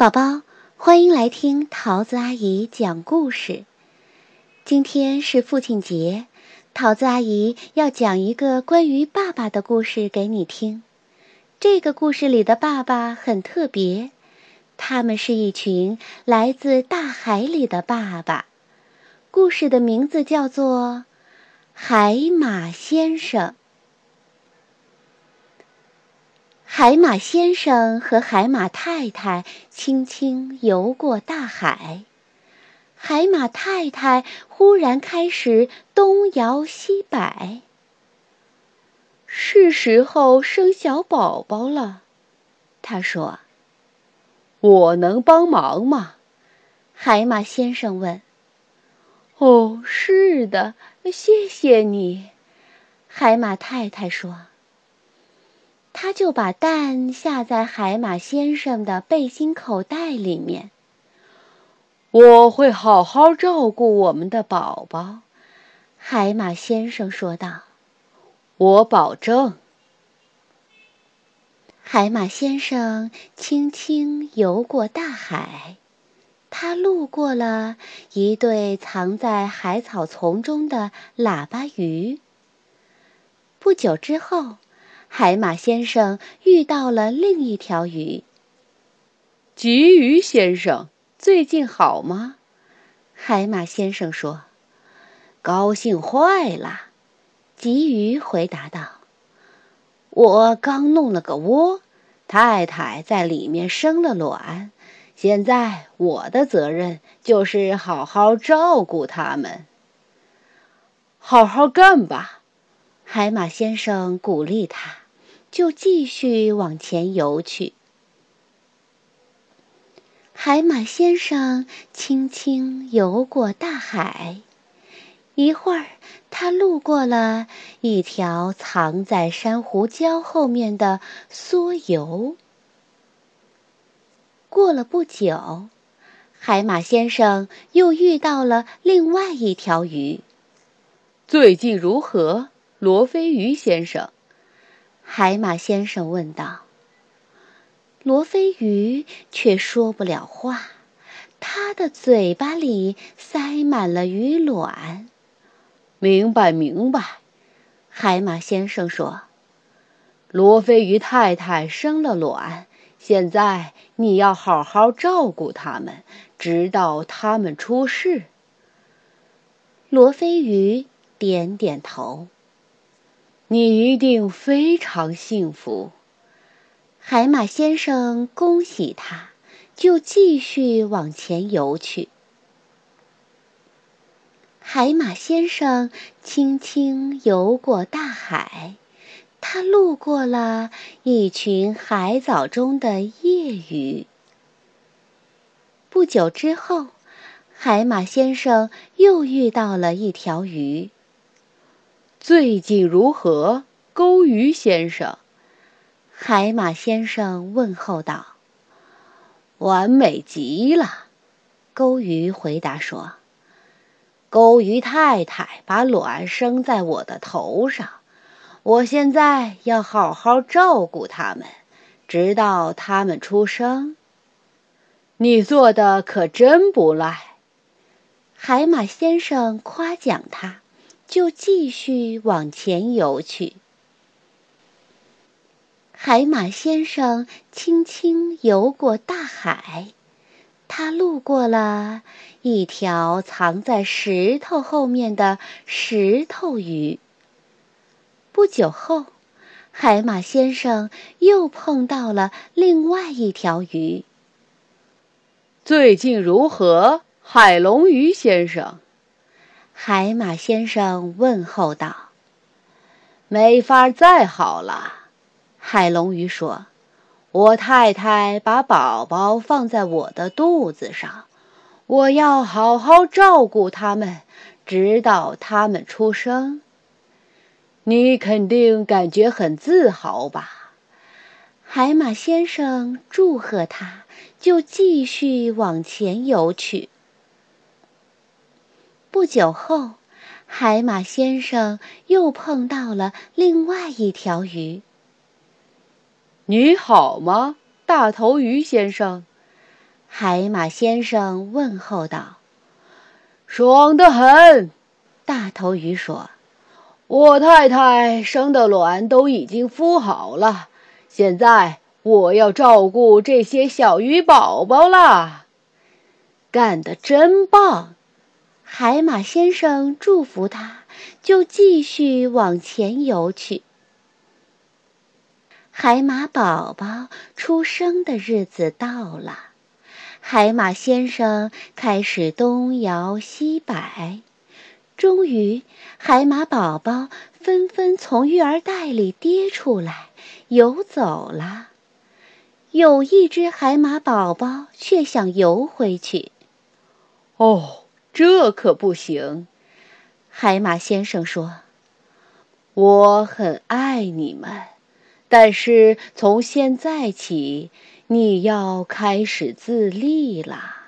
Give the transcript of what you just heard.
宝宝，欢迎来听桃子阿姨讲故事。今天是父亲节，桃子阿姨要讲一个关于爸爸的故事给你听。这个故事里的爸爸很特别，他们是一群来自大海里的爸爸。故事的名字叫做《海马先生》。海马先生和海马太太轻轻游过大海，海马太太忽然开始东摇西摆。是时候生小宝宝了，他说：“我能帮忙吗？”海马先生问。“哦，是的，谢谢你。”海马太太说。他就把蛋下在海马先生的背心口袋里面。我会好好照顾我们的宝宝，海马先生说道。我保证。海马先生轻轻游过大海，他路过了一对藏在海草丛中的喇叭鱼。不久之后。海马先生遇到了另一条鱼。鲫鱼先生，最近好吗？海马先生说：“高兴坏了。”鲫鱼回答道：“我刚弄了个窝，太太在里面生了卵，现在我的责任就是好好照顾他们。好好干吧。”海马先生鼓励他，就继续往前游去。海马先生轻轻游过大海，一会儿，他路过了一条藏在珊瑚礁后面的梭游。过了不久，海马先生又遇到了另外一条鱼。最近如何？罗非鱼先生，海马先生问道。罗非鱼却说不了话，他的嘴巴里塞满了鱼卵。明白，明白，海马先生说。罗非鱼太太生了卵，现在你要好好照顾它们，直到它们出世。罗非鱼点点头。你一定非常幸福，海马先生恭喜他，就继续往前游去。海马先生轻轻游过大海，他路过了一群海藻中的夜鱼。不久之后，海马先生又遇到了一条鱼。最近如何，钩鱼先生？海马先生问候道。“完美极了。”钩鱼回答说。“钩鱼太太把卵生在我的头上，我现在要好好照顾它们，直到它们出生。”你做的可真不赖，海马先生夸奖他。就继续往前游去。海马先生轻轻游过大海，他路过了一条藏在石头后面的石头鱼。不久后，海马先生又碰到了另外一条鱼。最近如何，海龙鱼先生？海马先生问候道：“没法再好了。”海龙鱼说：“我太太把宝宝放在我的肚子上，我要好好照顾他们，直到他们出生。你肯定感觉很自豪吧？”海马先生祝贺他，就继续往前游去。不久后，海马先生又碰到了另外一条鱼。“你好吗，大头鱼先生？”海马先生问候道。“爽得很。”大头鱼说，“我太太生的卵都已经孵好了，现在我要照顾这些小鱼宝宝啦。”干得真棒！海马先生祝福他，就继续往前游去。海马宝宝出生的日子到了，海马先生开始东摇西摆，终于，海马宝宝纷纷从育儿袋里跌出来，游走了。有一只海马宝宝却想游回去。哦，这可不行！海马先生说：“我很爱你们，但是从现在起，你要开始自立了。”